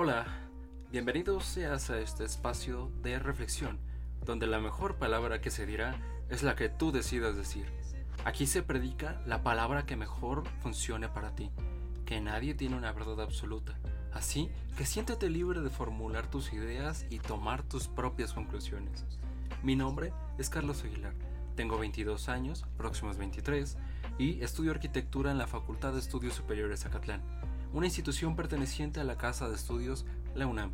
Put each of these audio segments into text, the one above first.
Hola, bienvenidos seas a este espacio de reflexión, donde la mejor palabra que se dirá es la que tú decidas decir. Aquí se predica la palabra que mejor funcione para ti, que nadie tiene una verdad absoluta. Así que siéntete libre de formular tus ideas y tomar tus propias conclusiones. Mi nombre es Carlos Aguilar, tengo 22 años, próximos 23, y estudio arquitectura en la Facultad de Estudios Superiores Zacatlán una institución perteneciente a la Casa de Estudios, la UNAM.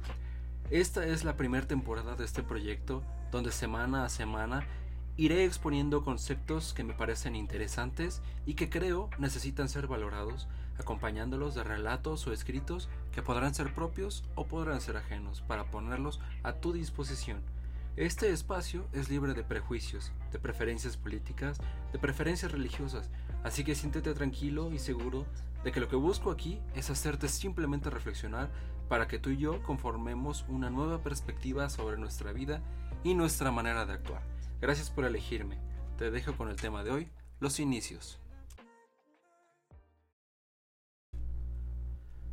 Esta es la primera temporada de este proyecto donde semana a semana iré exponiendo conceptos que me parecen interesantes y que creo necesitan ser valorados, acompañándolos de relatos o escritos que podrán ser propios o podrán ser ajenos para ponerlos a tu disposición. Este espacio es libre de prejuicios, de preferencias políticas, de preferencias religiosas, así que siéntete tranquilo y seguro de que lo que busco aquí es hacerte simplemente reflexionar para que tú y yo conformemos una nueva perspectiva sobre nuestra vida y nuestra manera de actuar. Gracias por elegirme. Te dejo con el tema de hoy, los inicios.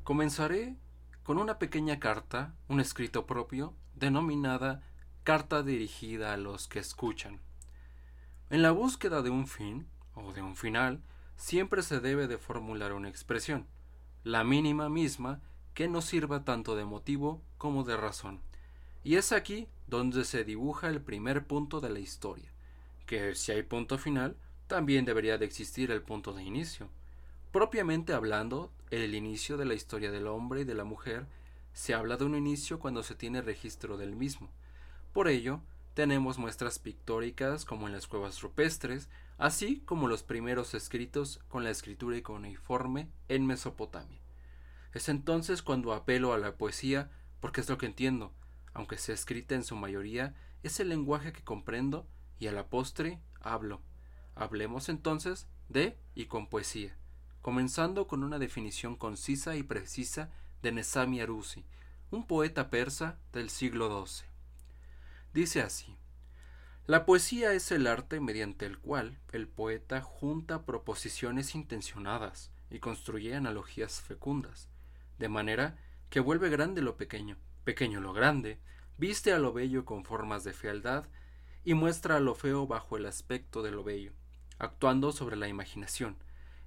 Comenzaré con una pequeña carta, un escrito propio, denominada Carta dirigida a los que escuchan. En la búsqueda de un fin, o de un final, siempre se debe de formular una expresión, la mínima misma, que nos sirva tanto de motivo como de razón. Y es aquí donde se dibuja el primer punto de la historia, que si hay punto final, también debería de existir el punto de inicio. Propiamente hablando, el inicio de la historia del hombre y de la mujer se habla de un inicio cuando se tiene registro del mismo. Por ello, tenemos muestras pictóricas como en las cuevas rupestres, así como los primeros escritos con la escritura iconiforme en Mesopotamia. Es entonces cuando apelo a la poesía porque es lo que entiendo, aunque sea escrita en su mayoría, es el lenguaje que comprendo y a la postre hablo. Hablemos entonces de y con poesía, comenzando con una definición concisa y precisa de Nesami Arusi, un poeta persa del siglo XII. Dice así la poesía es el arte mediante el cual el poeta junta proposiciones intencionadas y construye analogías fecundas, de manera que vuelve grande lo pequeño, pequeño lo grande, viste a lo bello con formas de fealdad y muestra a lo feo bajo el aspecto de lo bello, actuando sobre la imaginación,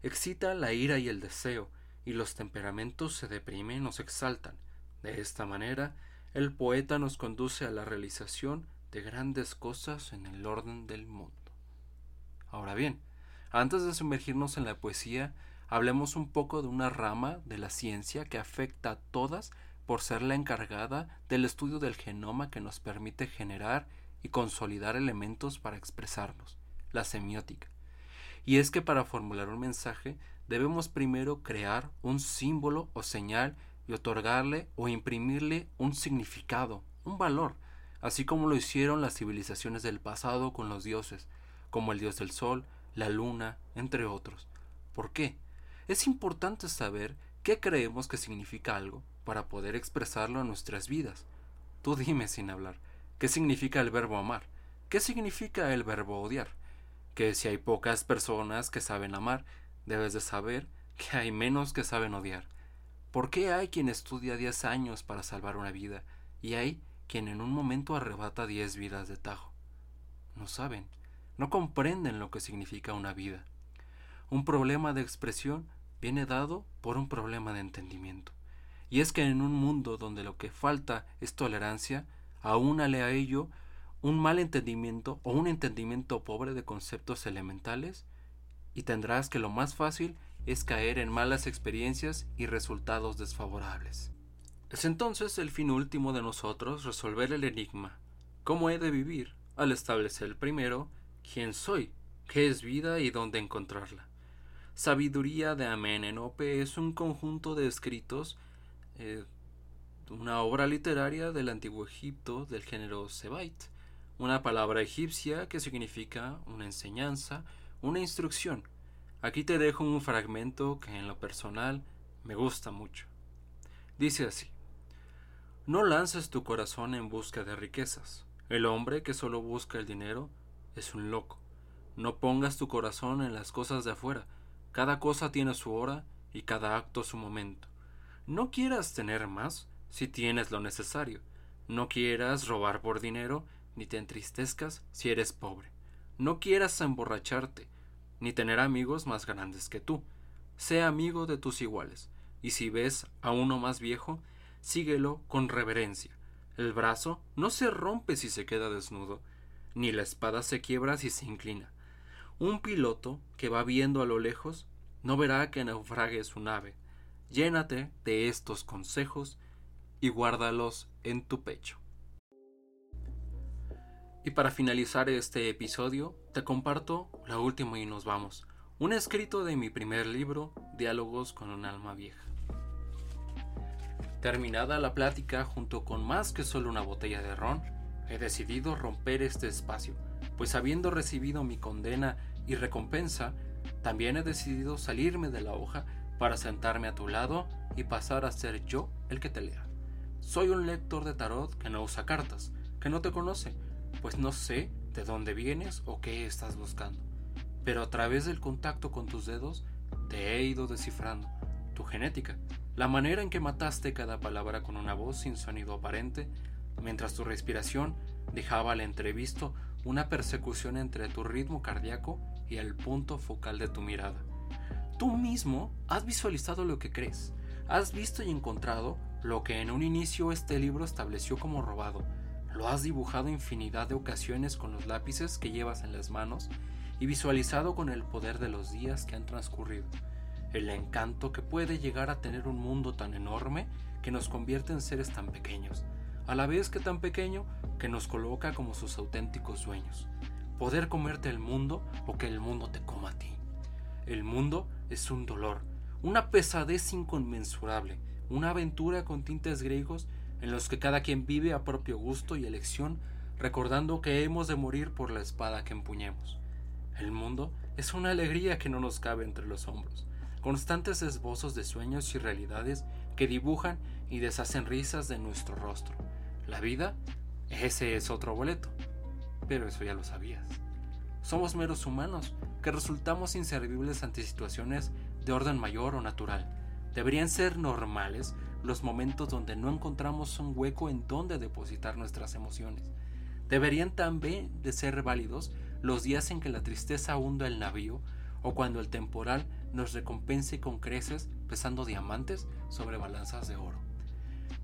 excita la ira y el deseo, y los temperamentos se deprimen o se exaltan. De esta manera, el poeta nos conduce a la realización de grandes cosas en el orden del mundo. Ahora bien, antes de sumergirnos en la poesía, hablemos un poco de una rama de la ciencia que afecta a todas por ser la encargada del estudio del genoma que nos permite generar y consolidar elementos para expresarnos, la semiótica. Y es que para formular un mensaje debemos primero crear un símbolo o señal y otorgarle o imprimirle un significado, un valor, así como lo hicieron las civilizaciones del pasado con los dioses, como el dios del sol, la luna, entre otros. ¿Por qué? Es importante saber qué creemos que significa algo para poder expresarlo en nuestras vidas. Tú dime sin hablar, ¿qué significa el verbo amar? ¿Qué significa el verbo odiar? Que si hay pocas personas que saben amar, debes de saber que hay menos que saben odiar. ¿Por qué hay quien estudia 10 años para salvar una vida y hay quien en un momento arrebata diez vidas de tajo. No saben, no comprenden lo que significa una vida. Un problema de expresión viene dado por un problema de entendimiento. Y es que en un mundo donde lo que falta es tolerancia, aúnale a ello un mal entendimiento o un entendimiento pobre de conceptos elementales, y tendrás que lo más fácil es caer en malas experiencias y resultados desfavorables. Es entonces el fin último de nosotros resolver el enigma. ¿Cómo he de vivir? Al establecer primero quién soy, qué es vida y dónde encontrarla. Sabiduría de Amenenope es un conjunto de escritos, eh, una obra literaria del antiguo Egipto del género Sebait, una palabra egipcia que significa una enseñanza, una instrucción. Aquí te dejo un fragmento que en lo personal me gusta mucho. Dice así. No lances tu corazón en busca de riquezas. El hombre que solo busca el dinero es un loco. No pongas tu corazón en las cosas de afuera. Cada cosa tiene su hora y cada acto su momento. No quieras tener más, si tienes lo necesario. No quieras robar por dinero, ni te entristezcas si eres pobre. No quieras emborracharte, ni tener amigos más grandes que tú. Sé amigo de tus iguales, y si ves a uno más viejo, síguelo con reverencia. El brazo no se rompe si se queda desnudo, ni la espada se quiebra si se inclina. Un piloto que va viendo a lo lejos no verá que naufrague su nave. Llénate de estos consejos y guárdalos en tu pecho. Y para finalizar este episodio, te comparto la última y nos vamos. Un escrito de mi primer libro, Diálogos con un alma vieja. Terminada la plática junto con más que solo una botella de ron, he decidido romper este espacio, pues habiendo recibido mi condena y recompensa, también he decidido salirme de la hoja para sentarme a tu lado y pasar a ser yo el que te lea. Soy un lector de tarot que no usa cartas, que no te conoce, pues no sé de dónde vienes o qué estás buscando. Pero a través del contacto con tus dedos te he ido descifrando tu genética, la manera en que mataste cada palabra con una voz sin sonido aparente, mientras tu respiración dejaba al entrevisto una persecución entre tu ritmo cardíaco y el punto focal de tu mirada. Tú mismo has visualizado lo que crees, has visto y encontrado lo que en un inicio este libro estableció como robado, lo has dibujado infinidad de ocasiones con los lápices que llevas en las manos y visualizado con el poder de los días que han transcurrido, el encanto que puede llegar a tener un mundo tan enorme que nos convierte en seres tan pequeños, a la vez que tan pequeño que nos coloca como sus auténticos sueños poder comerte el mundo o que el mundo te coma a ti. El mundo es un dolor, una pesadez inconmensurable, una aventura con tintes griegos en los que cada quien vive a propio gusto y elección, recordando que hemos de morir por la espada que empuñemos. El mundo es una alegría que no nos cabe entre los hombros, constantes esbozos de sueños y realidades que dibujan y deshacen risas de nuestro rostro. La vida, ese es otro boleto, pero eso ya lo sabías. Somos meros humanos que resultamos inservibles ante situaciones de orden mayor o natural. Deberían ser normales los momentos donde no encontramos un hueco en donde depositar nuestras emociones. Deberían también de ser válidos los días en que la tristeza hunda el navío o cuando el temporal nos recompense con creces pesando diamantes sobre balanzas de oro.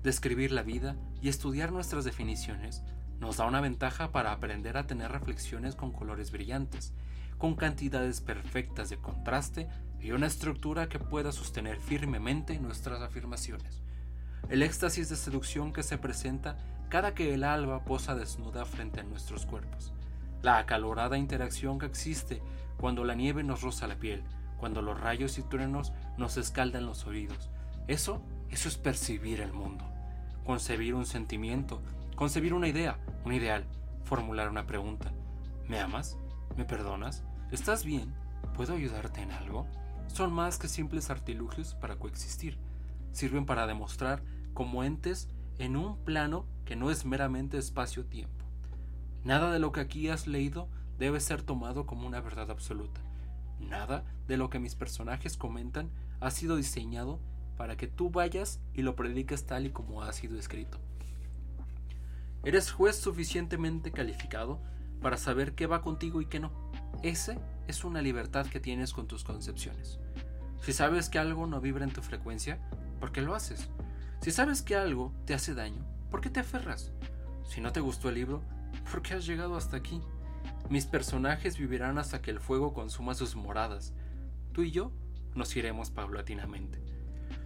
Describir la vida y estudiar nuestras definiciones nos da una ventaja para aprender a tener reflexiones con colores brillantes, con cantidades perfectas de contraste y una estructura que pueda sostener firmemente nuestras afirmaciones. El éxtasis de seducción que se presenta cada que el alba posa desnuda frente a nuestros cuerpos. La acalorada interacción que existe cuando la nieve nos roza la piel, cuando los rayos y truenos nos escaldan los oídos. Eso, eso es percibir el mundo, concebir un sentimiento, concebir una idea, un ideal, formular una pregunta. ¿Me amas? ¿Me perdonas? ¿Estás bien? ¿Puedo ayudarte en algo? Son más que simples artilugios para coexistir. Sirven para demostrar como entes en un plano que no es meramente espacio-tiempo. Nada de lo que aquí has leído debe ser tomado como una verdad absoluta. Nada de lo que mis personajes comentan ha sido diseñado para que tú vayas y lo prediques tal y como ha sido escrito. Eres juez suficientemente calificado para saber qué va contigo y qué no. Ese es una libertad que tienes con tus concepciones. Si sabes que algo no vibra en tu frecuencia, ¿por qué lo haces? Si sabes que algo te hace daño, ¿por qué te aferras? Si no te gustó el libro, ¿por qué has llegado hasta aquí? Mis personajes vivirán hasta que el fuego consuma sus moradas. Tú y yo nos iremos paulatinamente.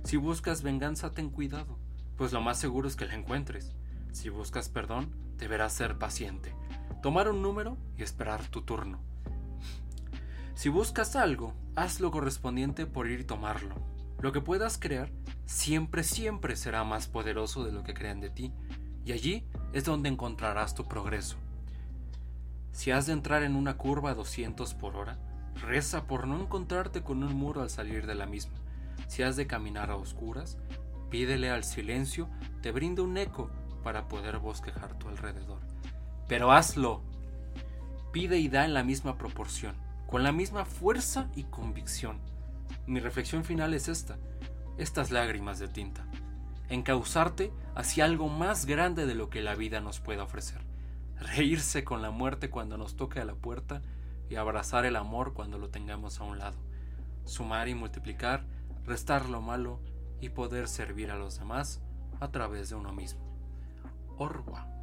Si buscas venganza, ten cuidado, pues lo más seguro es que la encuentres. Si buscas perdón, deberás ser paciente, tomar un número y esperar tu turno. Si buscas algo, haz lo correspondiente por ir y tomarlo. Lo que puedas crear siempre, siempre será más poderoso de lo que crean de ti, y allí es donde encontrarás tu progreso. Si has de entrar en una curva a 200 por hora, reza por no encontrarte con un muro al salir de la misma. Si has de caminar a oscuras, pídele al silencio, te brinda un eco para poder bosquejar tu alrededor. Pero hazlo. Pide y da en la misma proporción, con la misma fuerza y convicción. Mi reflexión final es esta, estas lágrimas de tinta. encauzarte hacia algo más grande de lo que la vida nos pueda ofrecer, reírse con la muerte cuando nos toque a la puerta y abrazar el amor cuando lo tengamos a un lado, sumar y multiplicar, restar lo malo y poder servir a los demás a través de uno mismo. Orwa.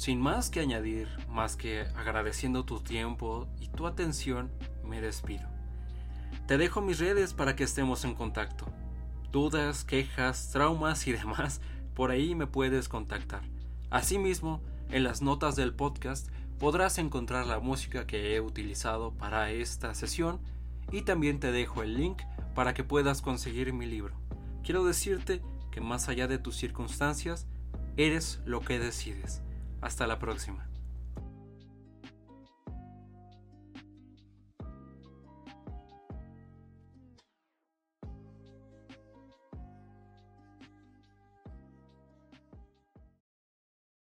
Sin más que añadir, más que agradeciendo tu tiempo y tu atención, me despido. Te dejo mis redes para que estemos en contacto. Dudas, quejas, traumas y demás, por ahí me puedes contactar. Asimismo, en las notas del podcast podrás encontrar la música que he utilizado para esta sesión y también te dejo el link para que puedas conseguir mi libro. Quiero decirte que más allá de tus circunstancias, eres lo que decides. Hasta la próxima.